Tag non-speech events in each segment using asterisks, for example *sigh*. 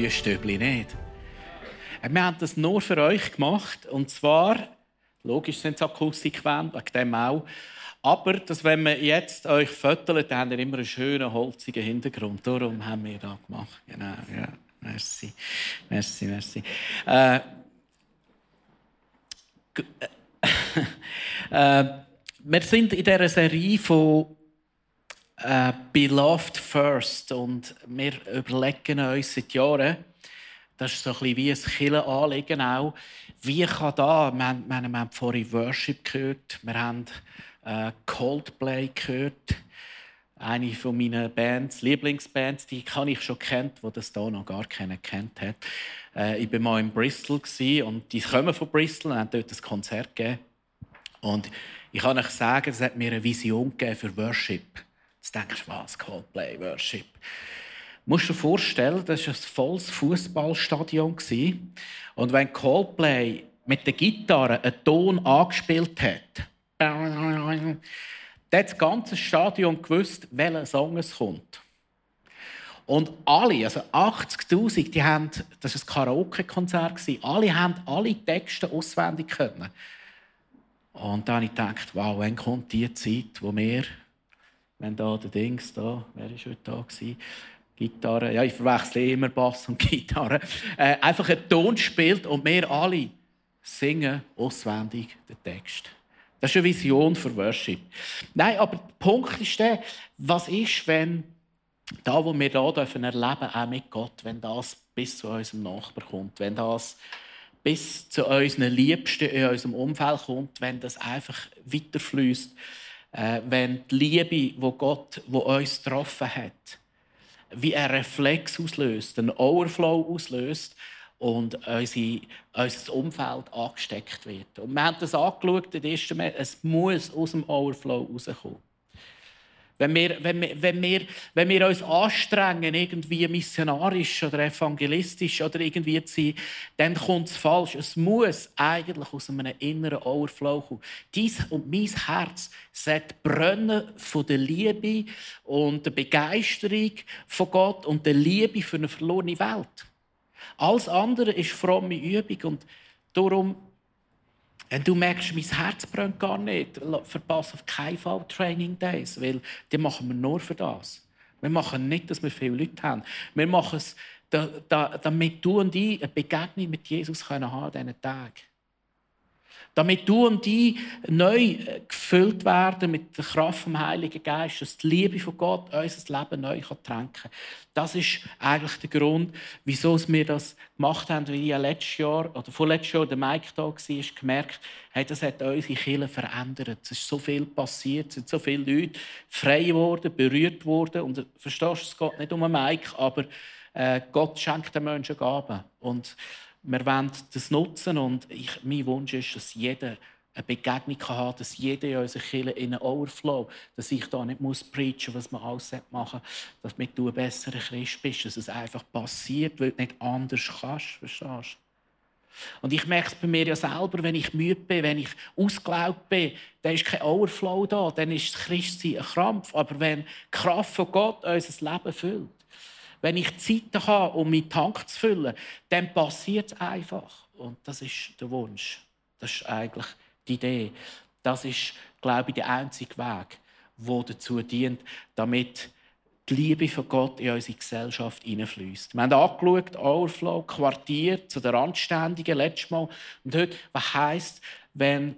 Neuen Stübli nicht? Wir haben das nur für euch gemacht und zwar, logisch sind es Akustikwände, wegen dem auch, aber dass, wenn wir jetzt euch föteln, dann habt ihr immer einen schönen, holzigen Hintergrund. Darum haben wir das gemacht. Genau, ja. Merci, merci, merci. Äh, *laughs* äh, wir sind in dieser Serie von äh, Beloved First. Und wir überlegen uns seit Jahren, das ist so ein bisschen wie ein Killenanliegen auch, wie kann da, wir haben, wir haben vorhin Worship gehört, wir haben äh, Coldplay gehört, eine von meinen Bands, Lieblingsbands, die kann ich schon kennt, wo das da noch gar keiner kennt hat. Äh, ich war mal in Bristol und die kommen von Bristol und haben dort ein Konzert gegeben. Und ich kann euch sagen, es hat mir eine Vision gegeben für Worship. Jetzt denkst du, was? Coldplay, Worship. Du musst dir vorstellen, das war ein volles Fußballstadion. Und wenn Coldplay mit der Gitarre einen Ton angespielt hat, dann hat das ganze Stadion gewusst, welcher Song es kommt. Und alle, also 80'000, die haben, das war ein Karaoke-Konzert, alle haben alle Texte auswendig können. Und dann habe ich gedacht, wow, wann kommt die Zeit, wo wir wenn da der Dings da, wer war heute da gewesen? Gitarre, ja, ich verwechsle immer Bass und *laughs* Gitarre, äh, einfach einen Ton spielt und wir alle singen auswendig den Text. Das ist eine Vision für Worship. Nein, aber der Punkt ist der, was ist, wenn da, wo wir hier dürfen erleben, auch mit Gott, wenn das bis zu unserem Nachbarn kommt, wenn das bis zu unseren Liebsten in unserem Umfeld kommt, wenn das einfach weiterfließt wenn die Liebe, wo Gott, wo uns getroffen hat, wie ein Reflex auslöst, einen Overflow auslöst und unsere, unser Umfeld angesteckt wird. Und wir haben das angeschaut, das erste Mal, es muss aus dem Overflow rauskommen. Wenn wir, wenn, wir, wenn, wir, wenn wir uns anstrengen, irgendwie missionarisch oder evangelistisch oder irgendwie zu sein, dann kommt es falsch. Es muss eigentlich aus einem inneren Overflow kommen. Dies und mein Herz sollte brennen von der Liebe und der Begeisterung von Gott und der Liebe für eine verlorene Welt. Alles andere ist fromme Übung und darum du merkst, mein Herz brennt gar nicht, verpasse auf keinen Fall Training Days, weil die machen wir nur für das. Wir machen nicht, dass wir viele Leute haben. Wir machen es, damit du und ich eine Begegnung mit Jesus haben können an diesen Tagen. Damit du und die neu äh, gefüllt werden mit der Kraft vom Heiligen Geist, dass die Liebe von Gott unser Leben neu tränken kann. Das ist eigentlich der Grund, wieso wir das gemacht haben. Wie ich letztes Jahr oder vorletztes Jahr der Mike da war, gemerkt, hey, das hat unsere Kirche verändert. Es ist so viel passiert, es sind so viele Leute frei geworden, berührt worden. Und verstehst du, es geht nicht um einen Mike, aber äh, Gott schenkt den Menschen Gaben. Und wir wollen das nutzen und ich, mein Wunsch ist, dass jeder eine Begegnung haben dass jeder in unserer Kirche in einen Overflow, dass ich da nicht muss preachen was man alles machen muss, damit du ein besserer Christ bist, dass es einfach passiert, weil du nicht anders kannst, verstehst? Und ich merke es bei mir ja selber, wenn ich müde bin, wenn ich ausgelaugt bin, dann ist kein Overflow da, dann ist das Christsein ein Krampf. Aber wenn die Kraft von Gott unser Leben füllt, wenn ich Zeit habe, um meinen Tank zu füllen, dann passiert es einfach. Und das ist der Wunsch. Das ist eigentlich die Idee. Das ist, glaube ich, der einzige Weg, der dazu dient, damit die Liebe von Gott in unsere Gesellschaft hineinfließt. Wir haben angeschaut, Overflow, Quartier zu den Randständigen, letztes Mal. Und heute, was heisst, wenn,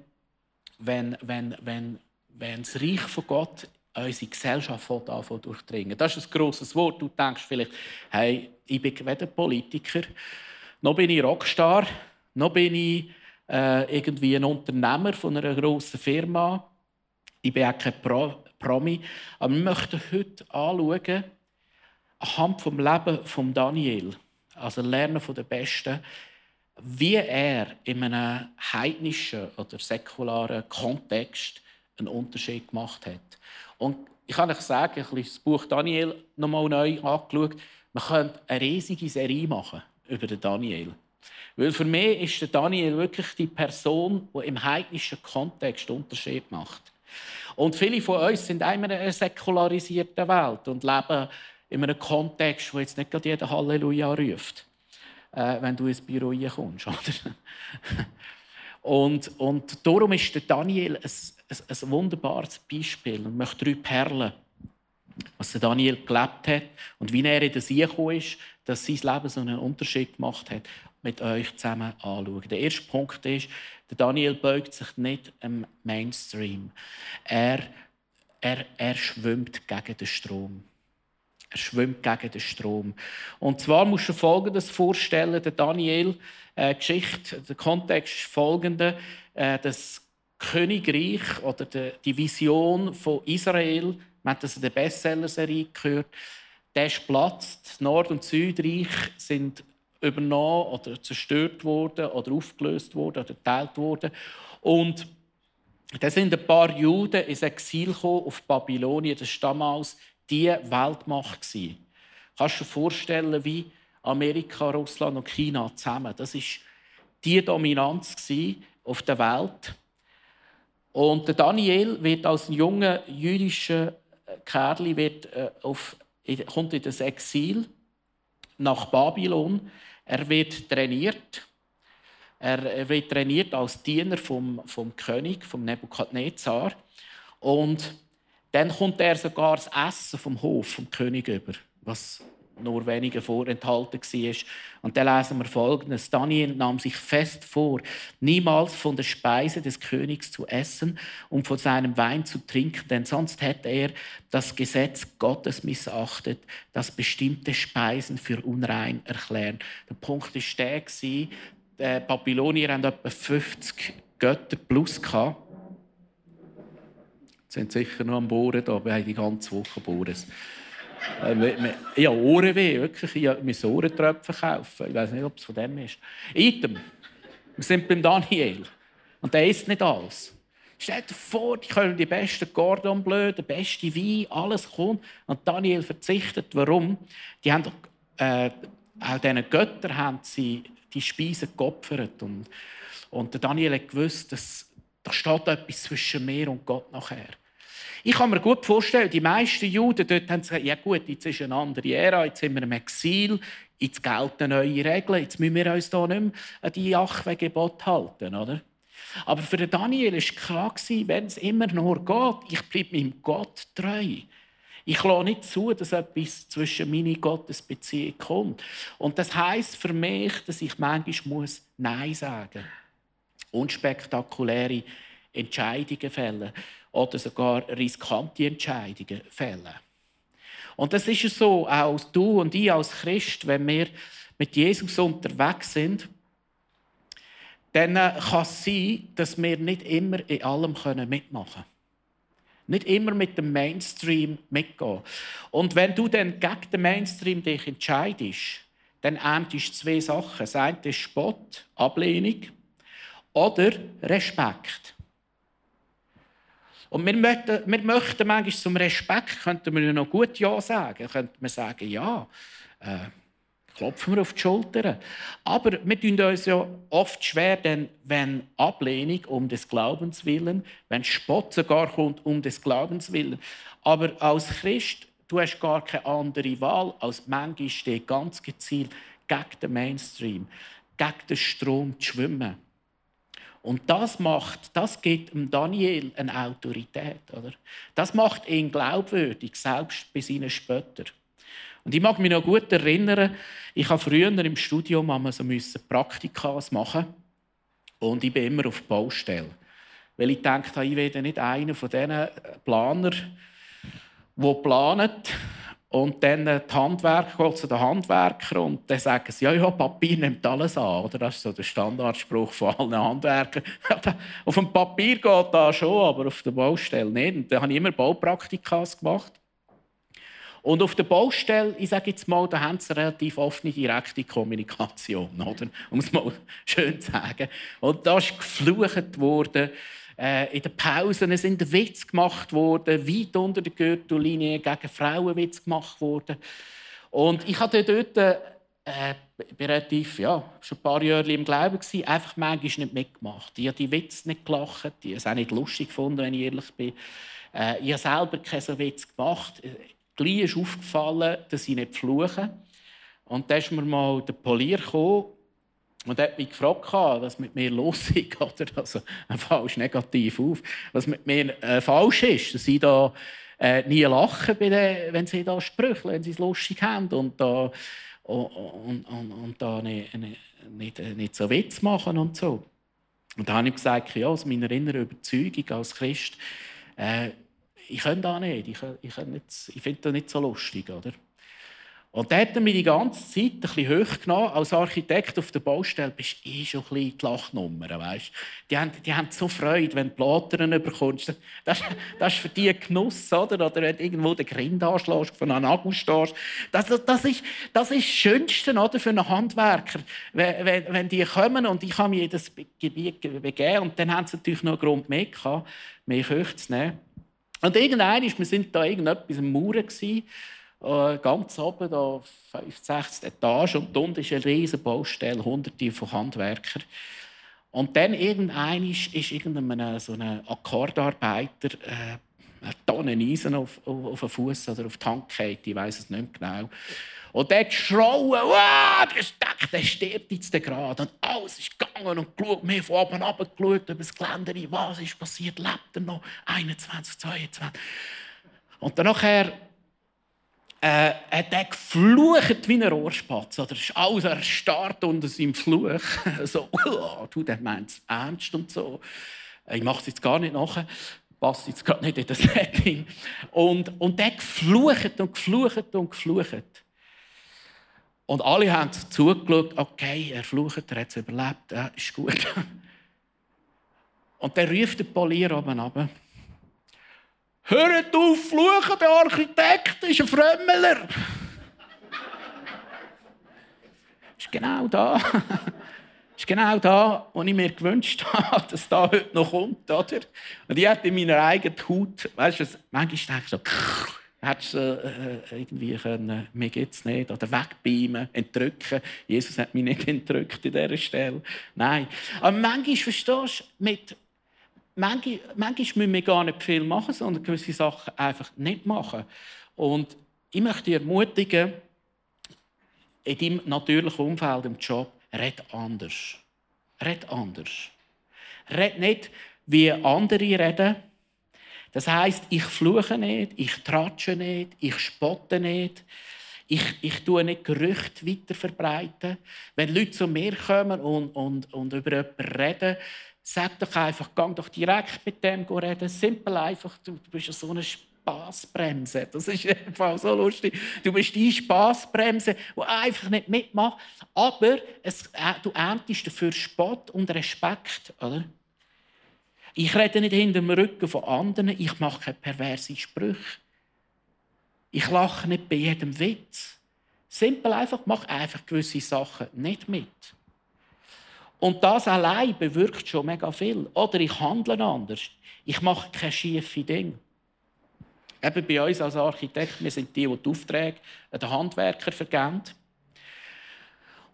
wenn, wenn, wenn, wenn das Reich von Gott unsere Gesellschaft anfangen durchdringen. Das ist ein grosses Wort. Du denkst vielleicht, hey, ich bin weder Politiker, noch bin ich Rockstar, noch bin ich äh, irgendwie ein Unternehmer von einer grossen Firma. Ich bin auch kein Pro Promi. Aber wir möchten heute anschauen, anhand vom Leben von Daniel, also lernen von den Besten, wie er in einem heidnischen oder säkularen Kontext einen Unterschied gemacht hat. Und ich kann euch sagen, ich habe das Buch Daniel nochmal neu angeschaut. Man könnte eine riesige Serie machen über den Daniel. Weil für mich ist der Daniel wirklich die Person, die im heidnischen Kontext Unterschied macht. Und viele von uns sind in einer säkularisierten Welt und leben in einem Kontext, wo jetzt nicht gerade jeder Halleluja ruft, äh, wenn du ins Büro kommst. *laughs* Oder? und, und darum ist der Daniel ein, ein, wunderbares Beispiel. Und möchte drei Perlen, was der Daniel gelebt hat und wie er in See gekommen ist, dass sein Leben so einen Unterschied gemacht hat, mit euch zusammen anschauen. Der erste Punkt ist, der Daniel beugt sich nicht im Mainstream. Er, er, er schwimmt gegen den Strom. Er schwimmt gegen den Strom. Und zwar musst du Folgendes vorstellen: der Daniel, äh, Geschichte, der Kontext ist folgende: äh, Das Königreich oder die Vision von Israel, man hat das in der Bestseller-Serie gehört, der ist platzt. Nord- und Südreich sind übernommen oder zerstört worden oder aufgelöst worden oder geteilt worden. Und da sind ein paar Juden ins Exil auf Babylonien. Das war damals die Weltmacht. Kannst du dir vorstellen, wie Amerika, Russland und China zusammen. Das war die Dominanz auf der Welt. Und der Daniel wird als junger jüdischer Kerl wird, äh, auf, kommt in das Exil nach Babylon. Er wird trainiert. Er wird trainiert als Diener vom, vom König, vom Nebukadnezar. Und dann kommt er sogar das Essen vom Hof vom König über, was nur wenige vorenthalten war. Und dann lesen wir folgendes. Daniel nahm sich fest vor, niemals von der Speise des Königs zu essen und von seinem Wein zu trinken, denn sonst hätte er das Gesetz Gottes missachtet, das bestimmte Speisen für unrein erklären. Der Punkt war der, die Babylonier hatten etwa 50 Götter plus. Sie sind sicher noch am Bohren, haben die ganze Woche Bohren. Äh, ich habe Ohrenweh, wirklich. Ich muss Ohrentröpfe kaufen. Ich weiß nicht, ob es von dem ist. Item. Wir sind beim Daniel. Und der isst nicht alles. Stell dir vor, die können die besten Cordon Bleu, der beste Wein, alles kommt. Und Daniel verzichtet. Warum? Die haben äh, auch diesen Göttern haben sie die Speisen geopfert. Und, und Daniel hat gewusst, dass da steht etwas zwischen mir und Gott nachher. Ich kann mir gut vorstellen, die meisten Juden dort haben gesagt, ja gut, jetzt ist eine andere Ära, jetzt sind wir im Exil, jetzt gelten neue Regeln, jetzt müssen wir uns hier nicht mehr an die Jachwe-Gebot halten, oder? Aber für Daniel war klar, wenn es immer nur geht, ich bleibe meinem Gott treu. Ich lasse nicht zu, dass etwas zwischen meine Gottesbeziehung kommt. Und das heißt für mich, dass ich manchmal Nein sagen muss. Unspektakuläre Entscheidungen fällen oder sogar riskante Entscheidungen fällen. Und das ist es so, auch du und ich als Christ, wenn wir mit Jesus unterwegs sind, dann kann es sein, dass wir nicht immer in allem mitmachen können. Nicht immer mit dem Mainstream mitgehen. Und wenn du dann gegen den Mainstream dich entscheidest, dann erntest zwei Sachen. Das eine ist Spott, Ablehnung oder Respekt. Und wir möchten, wir möchten manchmal zum Respekt, könnten wir noch gut Ja sagen. Könnten wir sagen, ja, äh, klopfen wir auf die Schulter. Aber wir tun uns ja oft schwer, denn wenn Ablehnung um des Glaubens willen, wenn Spott sogar kommt um des Glaubens willen. Aber als Christ, du hast gar keine andere Wahl, als manchmal steht ganz gezielt gegen den Mainstream, gegen den Strom zu schwimmen. Und das macht, das gibt Daniel eine Autorität, oder? Das macht ihn glaubwürdig, selbst bei seinen Spöttern. Und ich mag mich noch gut erinnern, ich habe früher im Studium so Praktika machen und ich bin immer auf Baustelle. Weil ich dachte, ich werde nicht einer von diesen Planern, die planen und dann die Handwerker geht zu den Handwerkern und dann sagen sie, ja, ja, Papier nimmt alles an. Oder? Das ist so der Standardspruch von allen Handwerkern. *laughs* auf dem Papier geht das schon, aber auf der Baustelle nicht. Und dann habe ich immer Baupraktikas gemacht. Und auf der Baustelle, ich sage jetzt mal, da haben sie relativ offene, direkte Kommunikation, oder? um es mal schön zu sagen. Und da ist geflucht worden, äh, in den Pausen sind Witze gemacht worden, weit unter der Gürtellinie gegen Frauen Witze gemacht worden. Und ich hatte dort äh, relativ, ja, schon ein paar Jahre im Glauben gewesen, einfach manchmal nicht mitgemacht. Ich habe die Witze nicht gelacht, ich habe es auch nicht lustig gefunden, wenn ich ehrlich bin. Äh, ich habe selber keinen Witz gemacht. Gleich ist aufgefallen, dass ich nicht fluche. Und dann ist mir mal der Polier gekommen und er hat mich gefragt, was mit mir los ist. *laughs* Oder? Also, falsch negativ auf. Was mit mir äh, falsch ist, dass ich da äh, nie lache, wenn sie da sprechen, wenn sie es lustig haben und da, und, und, und, da nicht, nicht, nicht, so Witz machen und so. Und da habe ich gesagt, ja, aus meiner inneren Überzeugung als Christ, äh, ich kann da nicht, ich, ich, ich finde das nicht so lustig, oder? Und da hat er die ganze Zeit ein bisschen hochgenommen. Als Architekt auf der Baustelle bist du eh schon ein bisschen die Lachnummer. Weißt? Die, haben, die haben so Freude, wenn du Platern bekommst. Das, das ist für die ein Genuss. Oder, oder wenn du irgendwo den Grind anschlägst, von einem Nagel stehst. Das, das, ist, das ist das Schönste oder, für einen Handwerker. Wenn, wenn, wenn die kommen und ich habe mich in das Gebiet begeben und dann haben sie natürlich noch einen Grund mehr gehabt, mich hochzunehmen. Und irgendwann, wir sind da irgendetwas am Mauern gewesen, ganz oben, da 65. Etage, und unten ist eine riesige Baustelle, hunderte von Handwerkern. Und dann irgendein ist, ist irgendein so ein Akkordarbeiter äh, eine Tonne Eisen auf, auf, auf den Fuß oder auf die Hand ich weiß es nicht genau. Und der geschrauen, wow, der steckt, der stirbt jetzt gerade. Und alles ist gegangen und geschaut, mir von oben runtergeschaut über das Geländer, was ist passiert, lebt er noch, 21, 22. Und dann nachher äh, hat er geflucht wie ein Rohrspatz. Oder ist alles erstarrt unter seinem Fluch. *laughs* so, du, der meint es ernst und so. Ich mache es jetzt gar nicht nachher. Passt jetzt gerade nicht in das *laughs* Setting. Und, und der geflucht und geflucht und geflucht. Und alle haben zugeschaut, okay, er flucht, er hat es überlebt, ja, ist gut. *laughs* Und dann ruft der Polier oben runter. Hört auf, fluchen, der Architekt ist ein Frömmeler. ist genau da. ist genau da, wo ich mir gewünscht habe, dass da heute noch kommt. Oder? Und ich hatte in meiner eigenen Haut, weißt du, manchmal denke ich so, hättest du äh, irgendwie können, mir geht's nicht, oder wegbeamen, entrücken. Jesus hat mich nicht *laughs* entrückt an dieser Stelle. Nein. Aber manchmal, verstehst du, mit manchmal, müssen wir gar nicht viel machen, sondern gewisse Sachen einfach nicht machen. Und ich möchte dich ermutigen, in deinem natürlichen Umfeld, im Job, red anders. Red anders. Red nicht, wie andere reden. Das heißt, ich fluche nicht, ich tratsche nicht, ich spotte nicht. Ich, ich tue nicht Gerüchte weiter verbreiten. Wenn Leute zu mir kommen und, und, und über jemanden reden, Sag doch einfach, geh doch direkt mit dem reden. Simpel einfach, du, bist ja so eine Spaßbremse. Das ist *laughs* einfach so lustig. Du bist die Spaßbremse, die einfach nicht mitmacht. Aber es, äh, du erntest dafür Spott und Respekt. Oder? Ich rede nicht hinter dem Rücken von anderen. Ich mache keine perverse Sprüche. Ich lache nicht bei jedem Witz. Simpel einfach, mach einfach gewisse Sachen nicht mit. Und das allein bewirkt schon mega viel. Oder ich handle anders. Ich mache keine schiefe Dinge. Eben bei uns als Architekt, wir sind die, die die Aufträge an den Handwerker vergeben.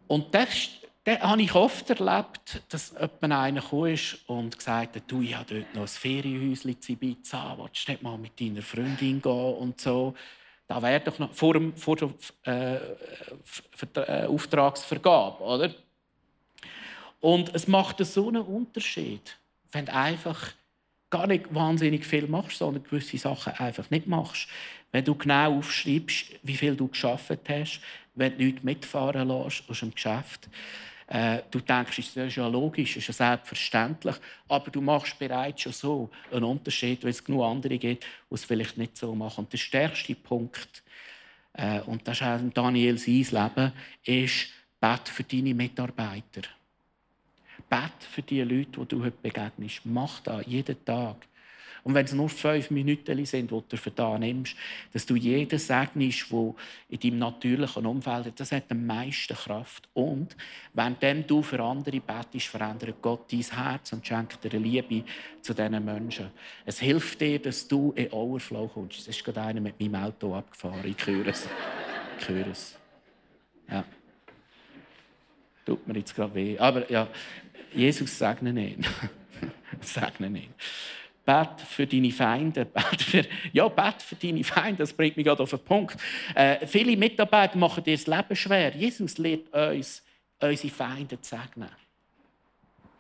Und das, das habe ich oft erlebt, dass jemand einer ist und gesagt hat, du, ich habe dort noch ein Ferienhäuschen in Ibiza, willst du nicht mal mit deiner Freundin gehen und so. Da wäre doch noch vor, vor der äh Auftragsvergabe, oder? Und es macht so einen Unterschied, wenn du einfach gar nicht wahnsinnig viel machst, sondern gewisse Sachen einfach nicht machst. Wenn du genau aufschreibst, wie viel du geschafft hast, wenn du nichts mitfahren lässt aus dem Geschäft. Äh, du denkst, das ist ja logisch, das ist ja selbstverständlich, aber du machst bereits schon so einen Unterschied, weil es genug andere gibt, die es vielleicht nicht so machen. Und der stärkste Punkt, äh, und das ist auch Daniel sein Leben, ist, bet für deine Mitarbeiter. Bet für die Leute, die du heute begegnest. Mach das jeden Tag. Und wenn es nur fünf Minuten sind, die du für da nimmst, dass du jeden segnest, der in deinem natürlichen Umfeld ist, das hat am meisten Kraft. Und wenn du für andere betest, verändert Gott dein Herz und schenkt dir Liebe zu diesen Menschen. Es hilft dir, dass du in Overflow kommst. Es ist gerade einer mit meinem Auto abgefahren. Ich höre es. Ich höre es. Ja. Tut mir jetzt gerade weh. Aber ja, Jesus segne ihn. segne *laughs* ihn. Bet für deine Feinde. *laughs* Bet für, ja, bet für deine Feinde. Das bringt mich gerade auf den Punkt. Äh, viele Mitarbeiter machen dir das Leben schwer. Jesus lehrt uns, unsere Feinde zu segnen.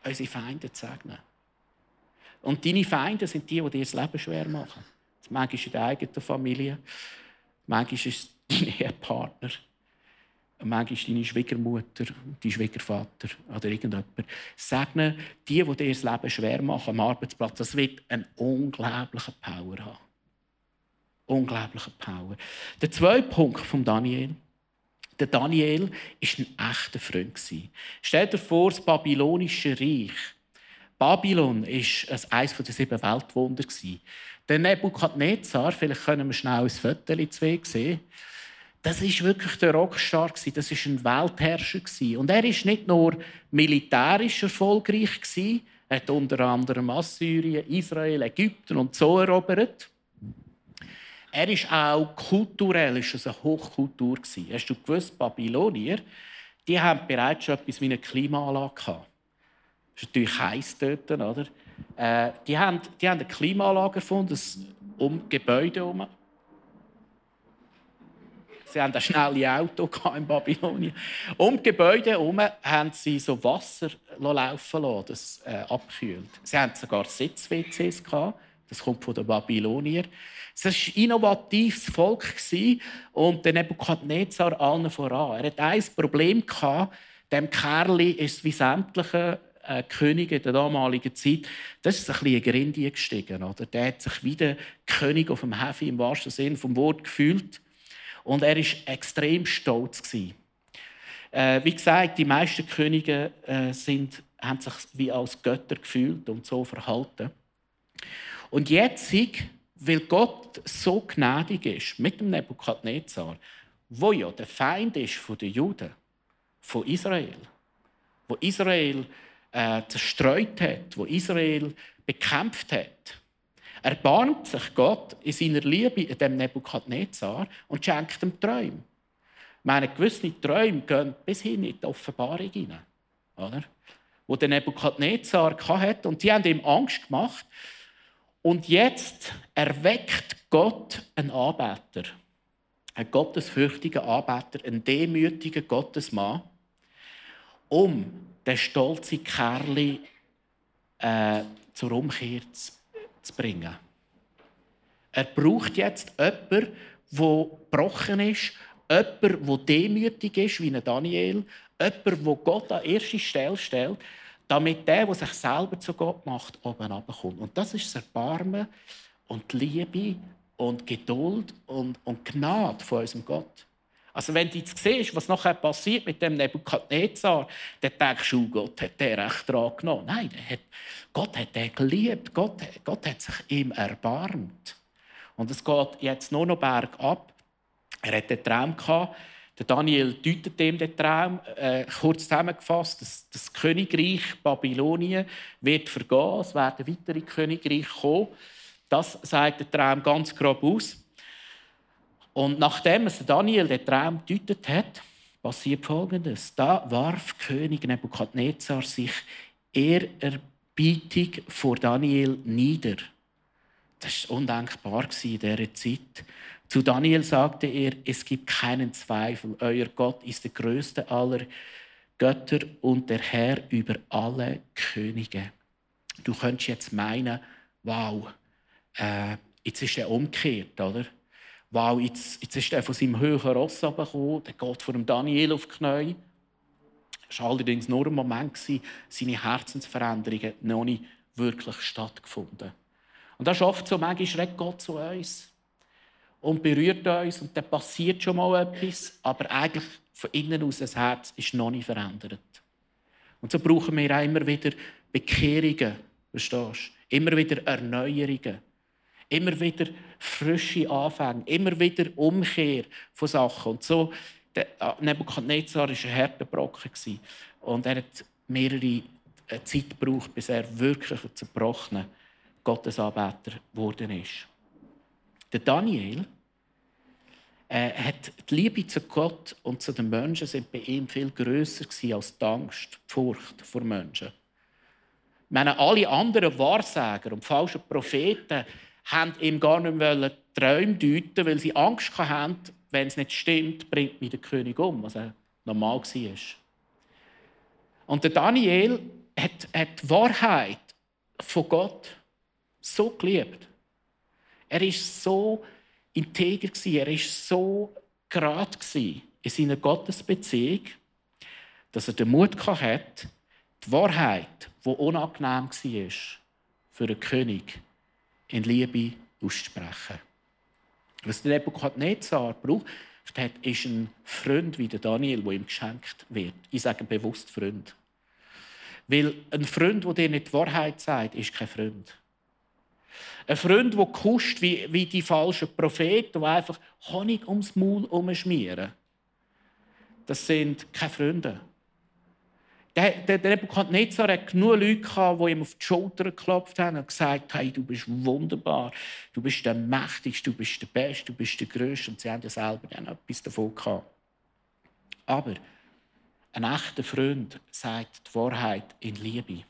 Unsere Feinde zu segnen. Und deine Feinde sind die, die dir das Leben schwer machen. Manchmal ist es in der eigenen Familie, manchmal ist es *laughs* dein Ehepartner, manchmal deine Schwiegermutter, dein Schwiegervater oder irgendjemand. Segne die, die dir das Leben schwer machen am Arbeitsplatz. Das wird einen unglaublichen Power haben. Unglaublichen Power. Der zweite Punkt von Daniel. Der Daniel war ein echter Freund. Stell dir vor, das babylonische Reich. Babylon war eines der sieben Weltwunder. Der Nebukadnezar, vielleicht können wir schnell ein Foto sehen, das ist wirklich der Rockstar das ist ein Weltherrscher und er ist nicht nur militärisch erfolgreich er hat unter anderem Assyrien, Israel, Ägypten und so erobert. Er ist auch kulturell ist eine Hochkultur Hast du gewusst, Babylonier, die haben bereits schon etwas wie eine Klimaanlage gehabt. Das ist natürlich heiß dort, oder? Äh, die, haben, die haben eine Klimaanlage erfunden, um Gebäude herum. Sie haben ein schnelles Auto *laughs* in Babylonien. Um die Gebäude herum haben sie so Wasser laufen lassen, das äh, abkühlt. Sie haben sogar Sitz-WCs Das kommt von den Babyloniern. Es war ein innovatives Volk und der Nebukadnezar allen voran. Er hatte ein Problem Dem Kerl ist wie sämtliche äh, Könige in der damaligen Zeit, das ist ein bisschen Grindie gestiegen. Oder? Der hat sich wie der König auf dem Hefe im wahrsten Sinne vom Wort gefühlt. Und er war extrem stolz. Äh, wie gesagt, die meisten Könige äh, sind, haben sich wie als Götter gefühlt und so verhalten. Und jetzt, weil Gott so gnädig ist mit dem Nebukadnezar, wo ja der Feind ist von den Juden, von Israel, wo Israel äh, zerstreut hat, wo Israel bekämpft hat, erbarmt sich Gott in seiner Liebe in dem Nebukadnezar und schenkt ihm Träume. Meine gewisse Träume gehen bis hin in die Offenbarung hinein. Oder? Wo der Nebukadnezar hatte. Und die haben ihm Angst gemacht. Und jetzt erweckt Gott einen Anbeter. Einen gottesfürchtigen Anbeter, einen demütigen Gottesmann, um den stolzen Kerl äh, zur Umkehr zu zu bringen. Er braucht jetzt jemanden, der gebrochen ist, jemanden, der demütig ist, wie Daniel, jemanden, der Gott an erste Stelle stellt, damit der, der sich selber zu Gott macht, oben runterkommt. Und das ist das Erbarmen und die Liebe und Geduld und, und Gnade von unserem Gott. Also wenn du jetzt siehst, was nachher passiert mit dem Nebukadnezar, dann denkst du, Gott hat der recht dran genommen. Nein, hat, Gott hat den geliebt. Gott, Gott hat sich ihm erbarmt. Und es geht jetzt nur noch bergab. Er hatte den Traum gehabt. Der Daniel deutet ihm den Traum. Äh, kurz zusammengefasst, das, das, Königreich Babylonien wird vergehen. Es werden weitere Königreiche kommen. Das sagt der Traum ganz grob aus. Und nachdem es Daniel den Traum deutet hat, passiert Folgendes. Da warf König Nebukadnezar sich ehrerbietig vor Daniel nieder. Das war undenkbar in dieser Zeit. Zu Daniel sagte er, es gibt keinen Zweifel, euer Gott ist der größte aller Götter und der Herr über alle Könige. Du könntest jetzt meinen, wow, äh, jetzt ist er umgekehrt, oder? Wow, jetzt, jetzt ist er von seinem höheren Ross gekommen, der geht vor dem Daniel auf die Knie. Es war allerdings nur ein Moment, seine Herzensveränderung hat noch nicht wirklich stattgefunden. Und das oft so, manchmal schreckt Gott zu uns und berührt uns und dann passiert schon mal etwas, aber eigentlich von innen aus das Herz ist noch nicht verändert. Und so brauchen wir auch immer wieder Bekehrungen, verstehst du? Immer wieder Erneuerungen. Immer wieder frische Anfänge, immer wieder Umkehr von Sachen. Und so, der ah, Nebuchadnezzar war ein harter Brocken. Und er hat mehrere äh, Zeit gebraucht, bis er wirklich ein zerbrochener Gottesanbeter geworden ist. Der Daniel äh, hat die Liebe zu Gott und zu den Menschen sind bei ihm viel größer als die Angst, die Furcht vor Menschen. Ich meine, alle anderen Wahrsager und falschen Propheten haben ihm gar nicht mehr Träume deuten, weil sie Angst hatten, wenn es nicht stimmt, bringt mich der König um, was normal war. Und der Daniel hat, hat die Wahrheit von Gott so geliebt. Er ist so integer er ist so gerade in seiner Gottesbeziehung, dass er den Mut hatte, die Wahrheit, die unangenehm war für einen König, in Liebe auszusprechen. Was der Nebuchadnezzar braucht, ist ein Freund wie der Daniel, der ihm geschenkt wird. Ich sage bewusst Freund. Weil ein Freund, der dir nicht die Wahrheit sagt, ist kein Freund. Ein Freund, der kuscht wie, wie die falschen Propheten, die einfach Honig ums Maul umschmieren. Das sind keine Freunde. Der, der, der Nebuchadnezzar hat genug Leute gehabt, die ihm auf die Schulter geklopft haben und gesagt haben, du bist wunderbar, du bist der Mächtigste, du bist der Beste, du bist der Größte. Und sie haben ja selber dann etwas davon gehabt. Aber ein echter Freund sagt die Wahrheit in Liebe.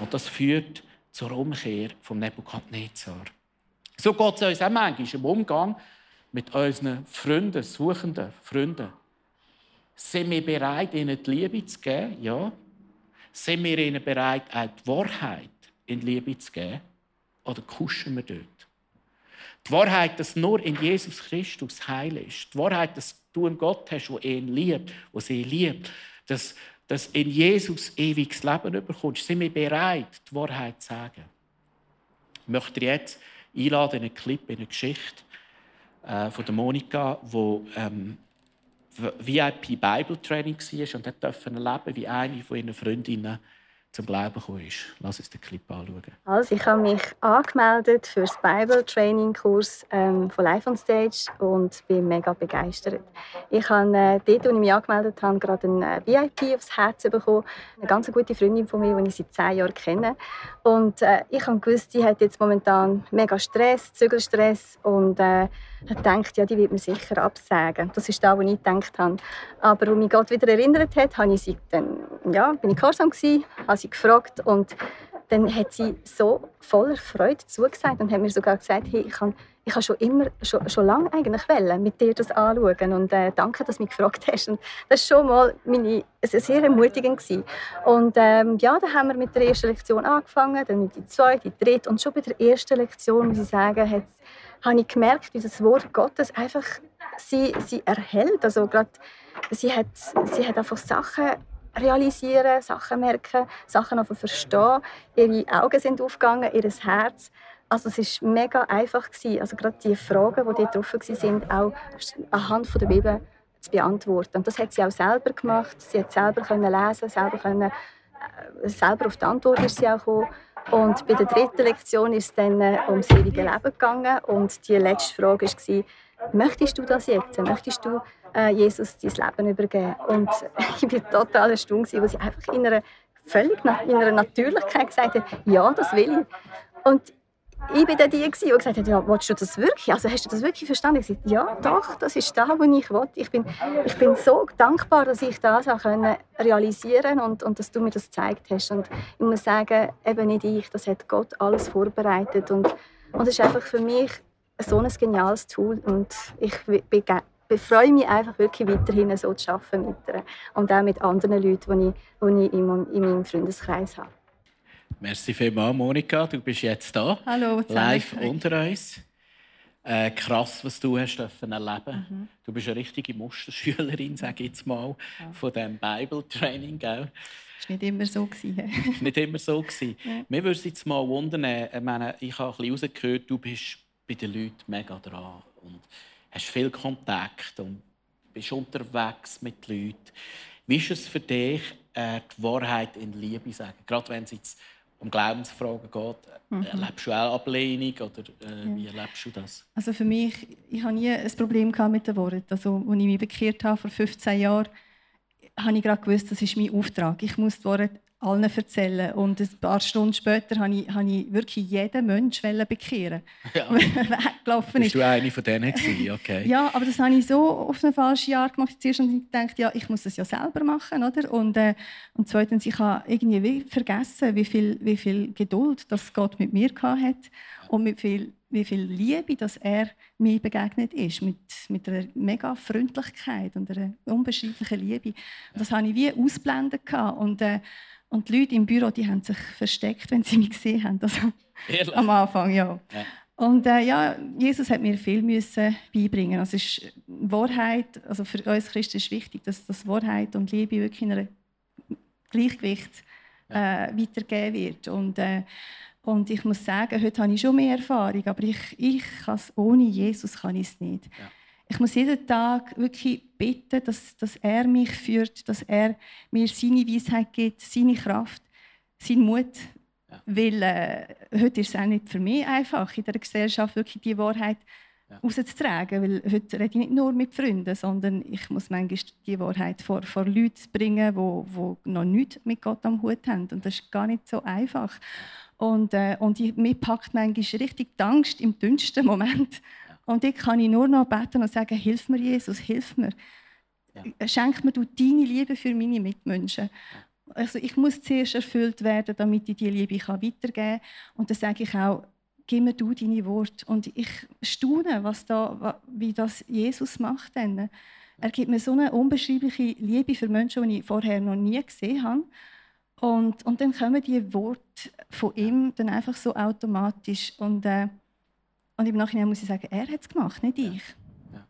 Und das führt zur Umkehr vom Nebukadnezar. So geht es uns auch manchmal im Umgang mit unseren Freunden, suchenden Freunden. Sind wir bereit, ihnen die Liebe zu geben? Ja. Sind wir ihnen bereit, auch die Wahrheit in Liebe zu geben? Oder kuschen wir dort? Die Wahrheit, dass nur in Jesus Christus Heil ist. Die Wahrheit, dass du einen Gott hast, der ihn liebt, der sie liebt. Dass, dass in Jesus ewiges Leben bekommst. Sind wir bereit, die Wahrheit zu sagen? Ich möchte jetzt einladen in einen Clip, in eine Geschichte äh, von der Monika, wo ähm, VIP Bible Training war und dürfen erleben, wie eine von ihren Freundinnen zum Glauben gekommen ist. Lass uns den Clip anschauen. Also ich habe mich angemeldet für das Bible Training Kurs ähm, von Life on Stage und bin mega begeistert. Ich habe äh, dort, wo ich mich angemeldet habe, gerade ein äh, VIP aufs Herz bekommen. Eine ganz gute Freundin von mir, die ich seit zehn Jahren kenne. Und äh, ich habe gewusst, sie hat jetzt momentan mega Stress, Zügelstress und äh, gedacht, ja, die wird mir sicher absagen. Das ist das, was ich gedacht habe. Aber als mich Gott wieder erinnert hat, habe ich sie dann, ja, bin ich gehorsam gewesen, habe sie gefragt und dann hat sie so voller Freude zugesagt und hat mir sogar gesagt, hey, ich kann ich schon immer, schon, schon lange eigentlich wollen, mit dir das anschauen und äh, danke, dass du mich gefragt *laughs* hast. Und das war schon mal meine, sehr ermutigend. Gewesen. Und ähm, ja, dann haben wir mit der ersten Lektion angefangen, dann mit der zweiten, die dritte und schon bei der ersten Lektion, muss ich sagen, hat, habe ich gemerkt, wie das Wort Gottes einfach sie, sie erhält. Also gerade, sie hat, sie hat einfach Sachen realisieren, Sachen merken, Sachen einfach verstehen. Ihre Augen sind aufgegangen, ihr Herz. Also es war mega einfach. Also gerade die Fragen, die dort drauf waren, auch anhand der Bibel zu beantworten. Und das hat sie auch selber gemacht. Sie hat selber können lesen, selber können, äh, selber auf die Antwort ist sie auch gekommen. Und bei der dritten Lektion ist es dann äh, ums ewige Leben gegangen. Und die letzte Frage war, möchtest du das jetzt? Möchtest du Jesus dein Leben übergeben? Und ich war total erstaunt, weil sie einfach in einer völlig in einer Natürlichkeit gesagt hat, ja, das will ich. Und ich war dann die, die gesagt hat, ja, willst du das wirklich? Also hast du das wirklich verstanden? Ich sagte, ja, doch, das ist das, was ich will. Ich bin, ich bin so dankbar, dass ich das auch realisieren und, und dass du mir das gezeigt hast. Und ich muss sagen, eben nicht ich, das hat Gott alles vorbereitet. Und es ist einfach für mich so ein geniales Tool. Und ich bin befreue mich einfach wirklich weiterhin so zu arbeiten mit ihr. Und auch mit anderen Leuten, die ich, die ich in, in meinem Freundeskreis habe. Merci vielmals, Monika. Du bist jetzt da. Hallo, live unter uns. Äh, krass, was du hast erleben mhm. Du bist eine richtige Musterschülerin, sage ich jetzt mal, ja. von diesem Bible-Training. Das war nicht immer so. *laughs* nicht immer so. Ja. Mir würde es jetzt mal wundern, ich, meine, ich habe ein bisschen herausgehört, du bist bei den Leuten mega dran und hast viel Kontakt und bist unterwegs mit Leuten. Wie ist es für dich, äh, die Wahrheit in Liebe zu sagen? Gerade wenn es jetzt um Glaubensfragen geht. Mhm. Erlebst du auch Ablehnung oder äh, ja. wie erlebst du das? Also für mich, ich hatte nie ein Problem mit den Worten. Also, als ich mich bekehrt habe vor 15 Jahren, habe ich gerade gewusst, das ist mein Auftrag. Ich muss die Worte allen erzählen. Und ein paar Stunden später habe ich, habe ich wirklich jeden Menschen bekehren. Ja. *laughs* weggelaufen ist. Bist du eine von denen *laughs* Okay. ja, aber das habe ich so auf eine falsche Jahr gemacht. Zuerst und ich dachte, ja, ich muss das ja selber machen, oder? Und, äh, und zweitens, ich habe irgendwie vergessen, wie viel, wie viel Geduld das Gott mit mir hat und mit viel, wie viel Liebe, dass er mir begegnet ist, mit, mit einer mega Freundlichkeit und einer unbeschreiblichen Liebe. Und das habe ich wie ausblenden und äh, und die Leute im Büro die haben sich versteckt, wenn sie mich gesehen haben. Also, am Anfang, ja. ja. Und äh, ja, Jesus hat mir viel müssen beibringen. Also ist Wahrheit, also für uns Christen ist wichtig, dass das Wahrheit und Liebe wirklich in einem Gleichgewicht äh, weitergegeben wird. Und, äh, und ich muss sagen, heute habe ich schon mehr Erfahrung, aber ich, ich ohne Jesus kann ich es nicht. Ja. Ich muss jeden Tag wirklich bitten, dass, dass er mich führt, dass er mir seine Weisheit gibt, seine Kraft, seinen Mut. Ja. Weil äh, heute ist es auch nicht für mich einfach, in der Gesellschaft wirklich die Wahrheit ja. rauszutragen. Weil heute rede ich nicht nur mit Freunden, sondern ich muss manchmal die Wahrheit vor, vor Leute bringen, die, die noch nichts mit Gott am Hut haben. Und das ist gar nicht so einfach. Und, äh, und ich, mir packt manchmal richtig die Angst im dünnsten Moment. Und ich kann ich nur noch beten und sagen, hilf mir, Jesus, hilf mir. Ja. Schenk mir du deine Liebe für meine Mitmenschen. Also ich muss zuerst erfüllt werden, damit ich diese Liebe weitergeben kann. Und dann sage ich auch, gib mir du deine Worte. Und ich staune, was da, wie das Jesus macht. Dann. Er gibt mir so eine unbeschreibliche Liebe für Menschen, die ich vorher noch nie gesehen habe. Und, und dann kommen die Worte von ihm dann einfach so automatisch. Und äh, und im Nachhinein muss ich sagen, er hat es gemacht, nicht ich. Ja.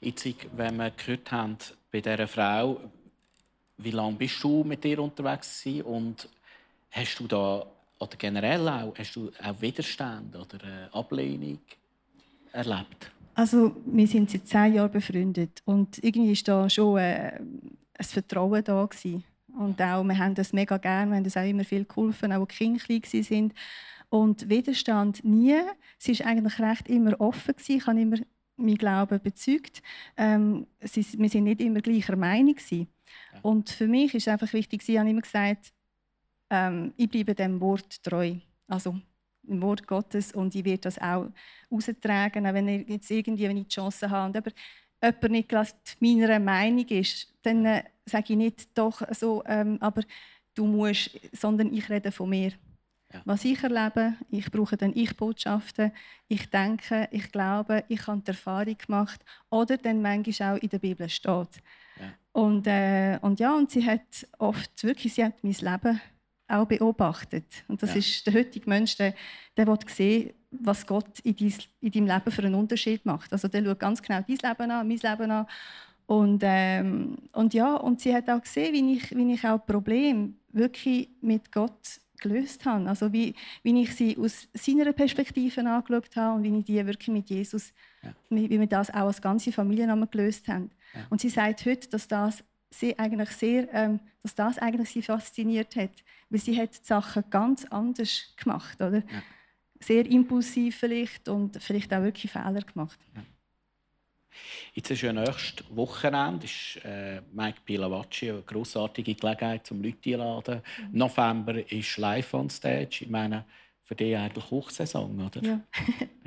Jetzt, wenn wir gehört haben, bei dieser Frau, wie lange bist du mit ihr unterwegs gewesen? und hast du da, oder generell auch, hast du auch Widerstand oder Ablehnung erlebt? Also wir sind seit zehn Jahren befreundet und irgendwie war da schon äh, ein Vertrauen da gewesen. Und auch, wir haben das mega gerne, wir haben das auch immer viel geholfen, auch als Kinder klein waren. Und Widerstand nie. Sie war eigentlich recht immer offen. Ich habe immer meinen Glauben bezeugt. Ähm, sie, wir waren nicht immer gleicher Meinung. Ja. Und für mich ist einfach wichtig, ich habe immer gesagt, ähm, ich bleibe dem Wort treu. Also im Wort Gottes und ich werde das auch austragen, wenn ich jetzt irgendwie wenn ich die Chance habe. Und aber jemand nicht gerade meiner Meinung ist, dann äh, sage ich nicht doch so, ähm, aber du musst, sondern ich rede von mir. Ja. Was ich erlebe, ich brauche dann Ich-Botschaften, ich denke, ich glaube, ich habe die Erfahrung gemacht oder dann manchmal auch in der Bibel steht. Ja. Und, äh, und ja, und sie hat oft wirklich, sie hat mein Leben auch beobachtet. Und das ja. ist der heutige Mensch, der, der will sehen, was Gott in, dein, in deinem Leben für einen Unterschied macht. Also der schaut ganz genau dein Leben an, mein Leben an. Und, ähm, und ja, und sie hat auch gesehen, wie ich, wie ich auch Probleme wirklich mit Gott gelöst habe. Also wie, wie ich sie aus seiner Perspektive angeschaut habe und wie ich die wirklich mit Jesus, ja. wie wir das auch als ganze Familie gelöst haben. Ja. Und sie sagt heute, dass das sie eigentlich sehr, ähm, dass das eigentlich sie fasziniert hat, weil sie hat die Sachen ganz anders gemacht, oder? Ja. Sehr impulsiv vielleicht und vielleicht auch wirklich Fehler gemacht. Jetzt ist ja nächstes Wochenende ist, äh, Mike Pilavacci eine grossartige Gelegenheit, zum Leute einzuladen. Mhm. November ist live on stage. Ich meine, für dich eigentlich Hochsaison, oder? Ja.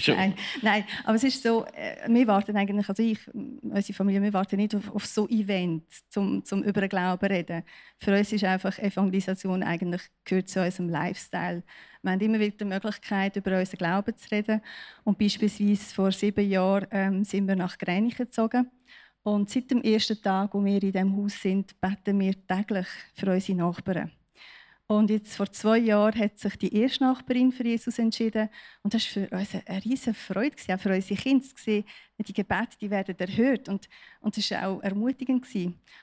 *laughs* nein, nein, aber es ist so, äh, wir warten eigentlich, also ich, unsere Familie, wir warten nicht auf, auf so Events, zum, zum über den Glauben reden. Für uns ist einfach Evangelisation eigentlich gehört zu unserem Lifestyle. Wir haben immer wieder die Möglichkeit, über unseren Glauben zu reden. Und beispielsweise vor sieben Jahren ähm, sind wir nach Gränichen gezogen. Und seit dem ersten Tag, wo wir in diesem Haus sind, beten wir täglich für unsere Nachbarn. Und jetzt vor zwei Jahren hat sich die erste Nachbarin für Jesus entschieden. Und das war für uns eine riesige Freude, auch für unsere Kinder zu sehen, die Gebete die werden erhört. Und, und das war auch ermutigend.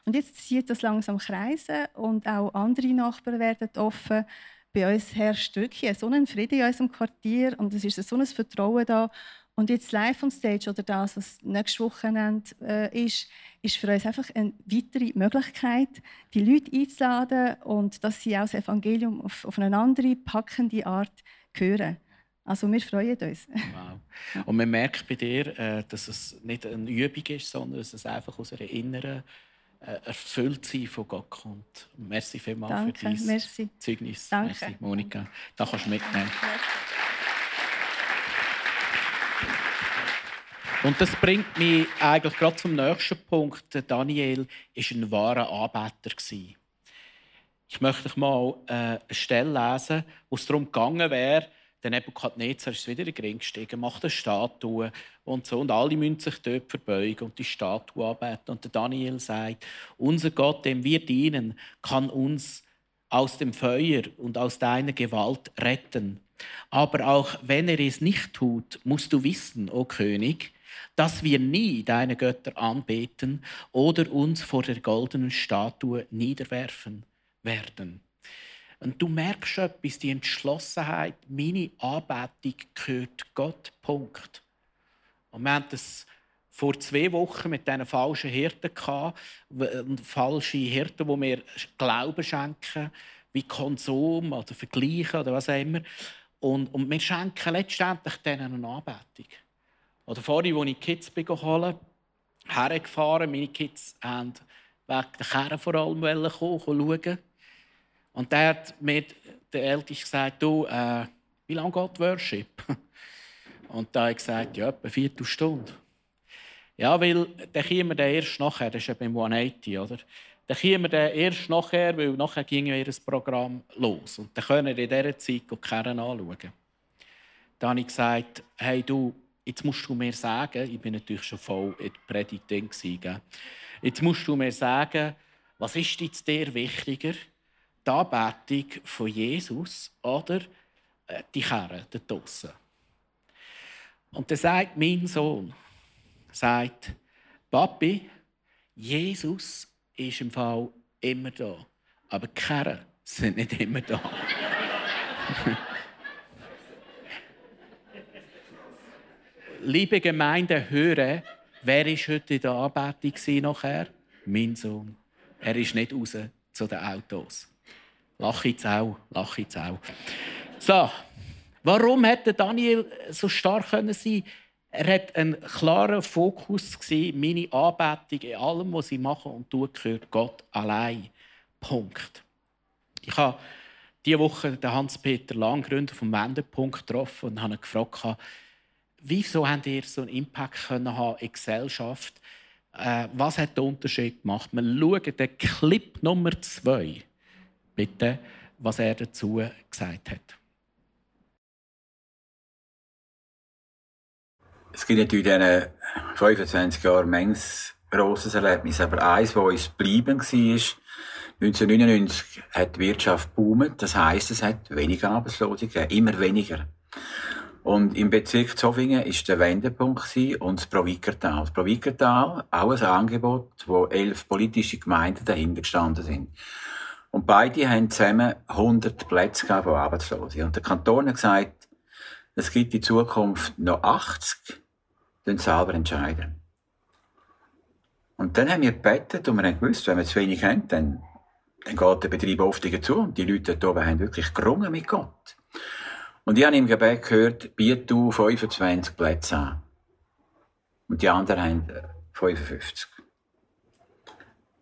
Und jetzt zieht das langsam Kreise und auch andere Nachbarn werden offen. Bei uns herrscht wirklich so ein Frieden in unserem Quartier und es ist so ein Vertrauen da. Und jetzt live on stage oder das, was nächste Wochenende äh, ist, ist für uns einfach eine weitere Möglichkeit, die Leute einzuladen und dass sie auch das Evangelium auf, auf eine andere, packende Art hören. Also wir freuen uns. Wow. Und man merkt bei dir, äh, dass es nicht eine Übung ist, sondern dass es einfach aus einer inneren äh, Erfülltsein von Gott kommt. Merci vielmals Danke, für dein merci. Zeugnis. Danke. Merci, Monika. Da kannst du mitnehmen. Und das bringt mich eigentlich gerade zum nächsten Punkt. Daniel war ein wahrer Anbeter. Ich möchte euch mal äh, eine Stelle lesen, wo es darum gegangen wäre, der Nebukadnezar ist wieder in den Ring gestiegen, macht eine Statue und so. Und alle müssen sich dort verbeugen und die Statue anbeten. Und der Daniel sagt, unser Gott, dem wir dienen, kann uns aus dem Feuer und aus deiner Gewalt retten. Aber auch wenn er es nicht tut, musst du wissen, o König, dass wir nie deine Götter anbeten oder uns vor der goldenen Statue niederwerfen werden. Und du merkst etwas, die Entschlossenheit, meine Anbetung gehört Gott. Punkt. Und wir haben das vor zwei Wochen mit diesen falschen Hirten gehabt, falsche Hirten, die mir Glauben schenken, wie Konsum oder Vergleichen oder was auch immer. Und, und wir schenken letztendlich denen eine Anbetung. Oder vorhin, als ich die Kids holen hergefahren. Meine Kids wollten wegen der Kerne vor allem kommen, schauen. Und der hat mir, der Älteste, gesagt, du, äh, wie lange geht die Worship? *laughs* Und da habe ich gesagt, ja, etwa eine Viertelstunde. Ja, weil dann kommen wir erst nachher, das ist ja beim 180, oder? Dann kommen wir erst nachher, weil nachher ging ihr Programm los. Und dann können wir in dieser Zeit die Kerne anschauen. Dann habe ich gesagt, hey du, jetzt musst du mir sagen, ich bin natürlich schon voll in der Predigt drin, jetzt musst du mir sagen, was ist jetzt dir wichtiger, die Anbetung von Jesus oder äh, die Kerne da draussen? Und dann sagt mein Sohn, sagt, Papi, Jesus ist im Fall immer da, aber die Kerne sind nicht immer da. *laughs* liebe Gemeinde, höre, wer ist heute in der Anbetung nachher? Mein Sohn. Er ist nicht raus zu den Autos. Lach jetzt auch, lach jetzt auch. So, warum hätte Daniel so stark können sein? Er hat einen klaren Fokus meine Anbetung in allem, was ich mache und tue, gehört Gott allein. Punkt. Ich habe diese Woche den Hans-Peter Lang, Gründer vom Wendepunkt, getroffen und habe ihn gefragt, wieso habt ihr so einen Impact können haben in der Gesellschaft? Äh, was hat der Unterschied gemacht? Wir schauen den Clip Nummer zwei, bitte, was er dazu gesagt hat. Es gibt natürlich in diesen 25 Jahren manches grosses Erlebnis, aber eins, das uns geblieben war, 1999 hat die Wirtschaft boomt. Das heisst, es hat weniger Arbeitslose gegeben, immer weniger. Und im Bezirk Zofingen war der Wendepunkt und das Provikertal. Das Provikertal, auch ein Angebot, wo elf politische Gemeinden dahinter gestanden sind. Und beide haben zusammen 100 Plätze für Arbeitslose. Und der Kanton hat gesagt, es gibt in Zukunft noch 80, dann selber entscheiden. Und dann haben wir gebetet und wir haben gewusst, wenn wir zu wenig haben, dann, dann geht der Betrieb oft zu und die Leute hier oben haben wirklich gerungen mit Gott. Und ich habe im Gebet gehört, biet du 25 Plätze an. Und die anderen haben 55. Äh,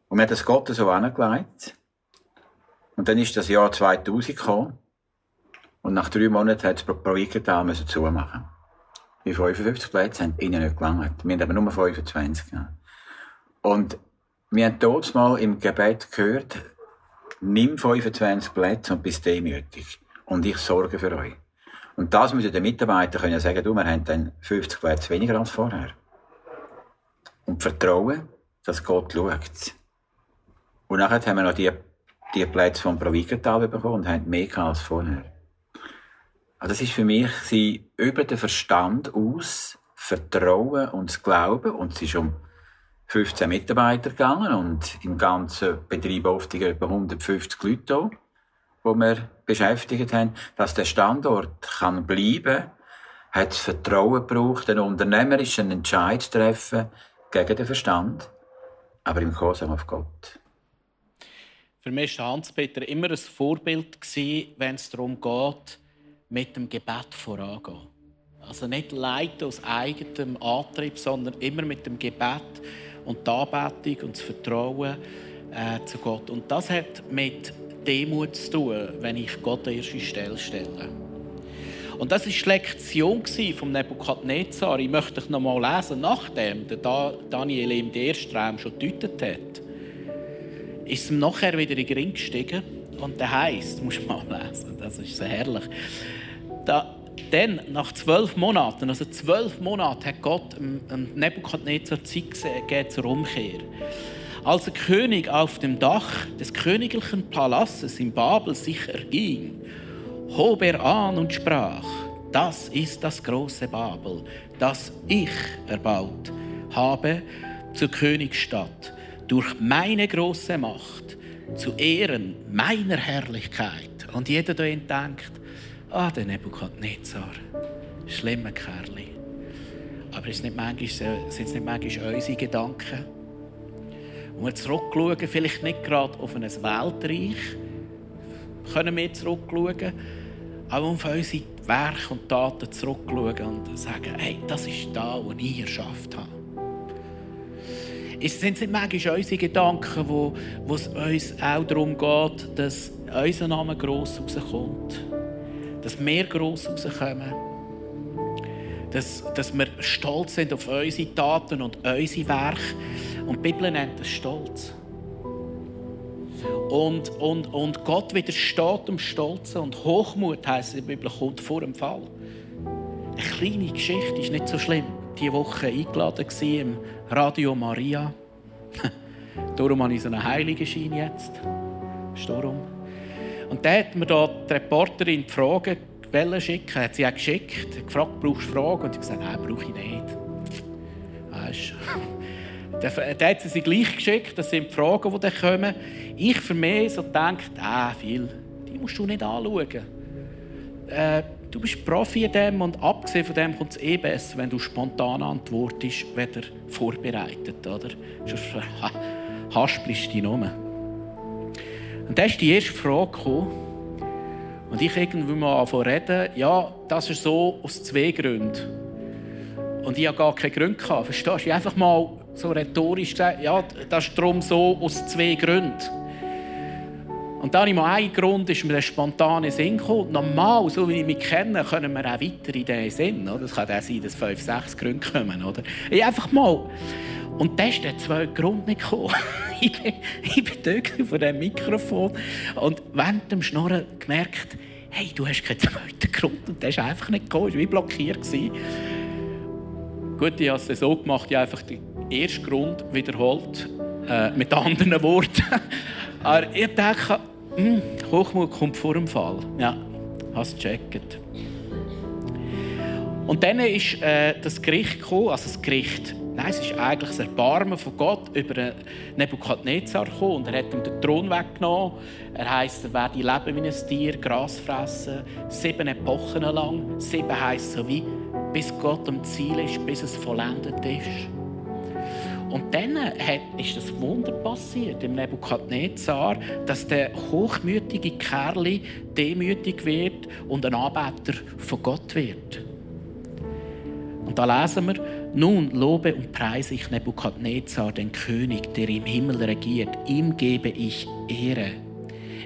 und mir hat das Gott so angelegt. Und dann ist das Jahr 2000 gekommen. Und nach drei Monaten hat das Projekttal müssen zumachen. Die 55 Plätze haben ihnen nicht gelangt. Wir haben aber nur 25 gehabt. Und wir haben dort mal im Gebet gehört, nimm 25 Plätze und bist demütig. Und ich sorge für euch. Und das müssen die Mitarbeiter können sagen, du, wir haben dann 50 Plätze weniger als vorher. Und vertrauen, dass Gott schaut. Und nachher haben wir noch die, die Plätze vom Provikertal bekommen und haben mehr als vorher. Also das ist für mich sie über den Verstand aus Vertrauen und das Glauben und es ist um 15 Mitarbeiter gegangen und im ganzen Betrieb oft etwa 150 Leute da, die wir beschäftigt haben, dass der Standort kann bleiben, hat das Vertrauen gebraucht, einen unternehmerischen Entscheid zu treffen gegen den Verstand, aber im Gehorsam auf Gott. Für mich war Hans-Peter immer ein Vorbild, wenn es darum geht, mit dem Gebet vorangehen. Also nicht leiten aus eigenem Antrieb, sondern immer mit dem Gebet und die Anbetung und das Vertrauen äh, zu Gott. Und das hat mit Demut zu tun, wenn ich Gott an erste Stelle stelle. Und das war die Lektion von Nebukadnezar. Ich möchte noch mal lesen, nachdem der Daniel den ersten Traum schon gedeutet hat. Ist ihm nachher wieder in den Ring gestiegen und der heisst, *laughs* muss du mal lesen, das ist so herrlich. Da, dann, nach zwölf Monaten, also zwölf Monate, hat Gott Nebukadnezar Zeit gegeben zur Umkehr. Als der König auf dem Dach des königlichen Palastes in Babel sich erging, hob er an und sprach, das ist das große Babel, das ich erbaut habe zur Königsstadt durch meine große Macht, zu Ehren meiner Herrlichkeit. Und jeder, der ihn denkt, ah, der Nebukadnezar, schlimmer Kerl. Aber ist nicht manchmal, sind es nicht manchmal unsere Gedanken? Und wir zurückschauen, vielleicht nicht gerade auf ein Weltreich, können wir zurückschauen, aber auf unsere Werke und Taten zurückschauen und sagen, hey, das ist da, was ich erschafft habe. Es sind nicht manchmal unsere Gedanken, wo, wo es uns auch darum geht, dass unser Name gross rauskommt. Dass wir gross rauskommen. Dass, dass wir stolz sind auf unsere Taten und unsere Werke. Und die Bibel nennt das Stolz. Und, und, und Gott widersteht dem Stolzen. Und Hochmut heisst in der Bibel, kommt vor dem Fall. Eine kleine Geschichte ist nicht so schlimm. Diese Woche eingeladen im Radio Maria. *laughs* Darum habe ich so einen Heiligenschein jetzt. Darum. Und da hat mir da die Reporterin die Frage schicken. Hat sie auch geschickt. Hat gefragt, brauchst du Fragen? Und ich gesagt, nein, brauche ich nicht. Weißt dann *laughs* hat sie sie gleich geschickt, das sind die Fragen, die dann kommen. Ich für mich so denke, ah, viel, die musst du nicht anschauen. Äh, du bist Profi in dem und abgesehen von dem kommt es eh besser, wenn du spontan antwortest, weder vorbereitet. Oder? Sonst *laughs* haspelst du dich nur. Und dann ist die erste Frage gekommen. Und ich irgendwie mal anfangen reden, ja, das ist so aus zwei Gründen. Und ich hatte gar keine Gründe. Verstehst du? Ich einfach mal so rhetorisch gesagt, ja, das ist darum so aus zwei Gründen. Und dann habe ein Grund, ist mir der spontane Sinn gekommen. Normal, so wie ich mich kenne, können wir auch weiter in diesen Sinn. Oder? Es kann auch sein, dass fünf, sechs Gründe kommen. Oder? Ich einfach mal. Und das ist der zweite Grund nicht gekommen. *laughs* ich bin, ich vor dem Mikrofon und während dem Schnorren gemerkt, hey, du hast keinen zweiten Grund. Und der ist einfach nicht gekommen. Ich war wie blockiert. Gut, ich habe es so gemacht, ich habe einfach den ersten Grund wiederholt, äh, mit anderen Worten. *laughs* Aber ich denke, hm, Hochmut kommt vor dem Fall. Ja, hast gecheckt. Und dann ist äh, das Gericht gekommen, also das Gericht, nein, es ist eigentlich das Erbarmen von Gott über Nebukadnezar gekommen und er hat ihm den Thron weggenommen. Er heisst, er werde leben wie ein Tier, Gras fressen, sieben Epochen lang. Sieben heisst so wie, bis Gott am Ziel ist, bis es vollendet ist. Und dann ist das Wunder passiert im Nebukadnezar, dass der hochmütige Kerl demütig wird und ein Anbeter von Gott wird. Und da lesen wir, nun lobe und preise ich Nebukadnezar, den König, der im Himmel regiert. Ihm gebe ich Ehre.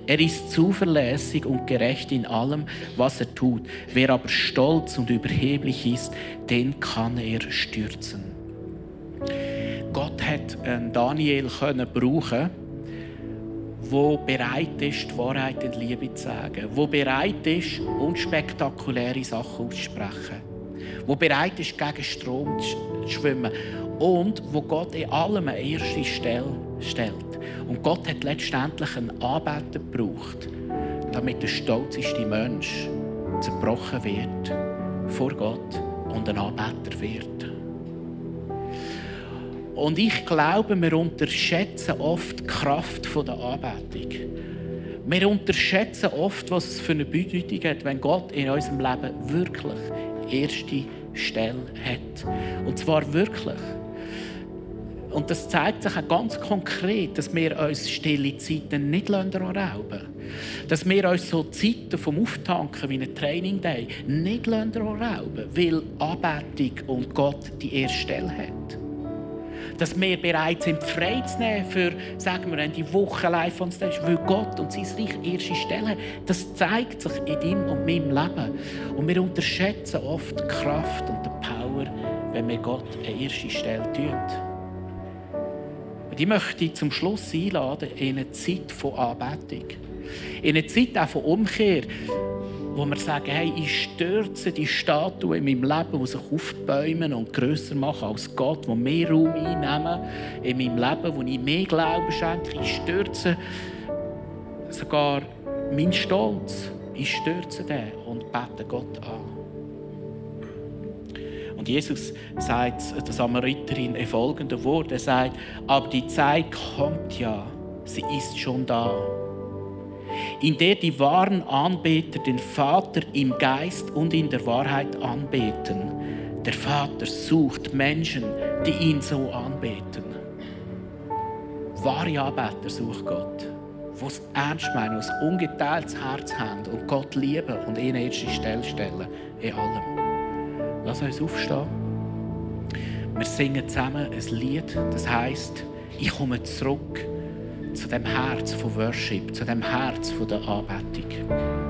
Er ist zuverlässig und gerecht in allem, was er tut. Wer aber stolz und überheblich ist, den kann er stürzen. Gott hat Daniel können brauchen, wo bereit ist, die Wahrheit und Liebe zu sagen, wo bereit ist, unspektakuläre Sachen auszusprechen, wo bereit ist, gegen Strom zu schwimmen und wo Gott in allem eine erste Stelle stellt. Und Gott hat letztendlich einen Anbeter gebraucht, damit der stolzeste Mensch zerbrochen wird vor Gott und ein Anbeter wird. Und ich glaube, wir unterschätzen oft die Kraft der Anbetung. Wir unterschätzen oft, was es für eine Bedeutung hat, wenn Gott in unserem Leben wirklich erste Stelle hat. Und zwar wirklich. Und das zeigt sich auch ganz konkret, dass wir uns stille Zeiten nicht rauben Dass wir uns so Zeiten vom Auftanken wie ein Training Day nicht rauben weil Anbetung und Gott die erste Stelle hat. Dass wir bereit sind, frei zu nehmen für, sagen wir, die Woche live on stage, weil Gott und sein Reich erste Stelle. Das zeigt sich in deinem und meinem Leben. Und wir unterschätzen oft die Kraft und die Power, wenn wir Gott eine erste Stelle tun. Und ich möchte zum Schluss einladen in eine Zeit von Anbetung. In eine Zeit auch von Umkehr, wo wir sagen, hey, ich stürze die Statue in meinem Leben, die sich aufbäumen und grösser machen als Gott, die mehr Raum einnehmen in meinem Leben, wo ich mehr Glauben schenke. Ich stürze sogar meinen Stolz. Ich stürze den und bete Gott an. Und Jesus sagt der Samariterin in folgenden Worten. Er sagt, aber die Zeit kommt ja, sie ist schon da, in der die wahren Anbeter den Vater im Geist und in der Wahrheit anbeten. Der Vater sucht Menschen, die ihn so anbeten. Wahre Anbeter sucht Gott, die es ernst meinen, die ein ungeteiltes Herz haben und Gott lieben und ihn in erste Stelle stellen in allem. Lass uns aufstehen. Wir singen zusammen ein Lied, das heißt, ich komme zurück zu dem Herz von Worship, zu dem Herz von der Anbetung.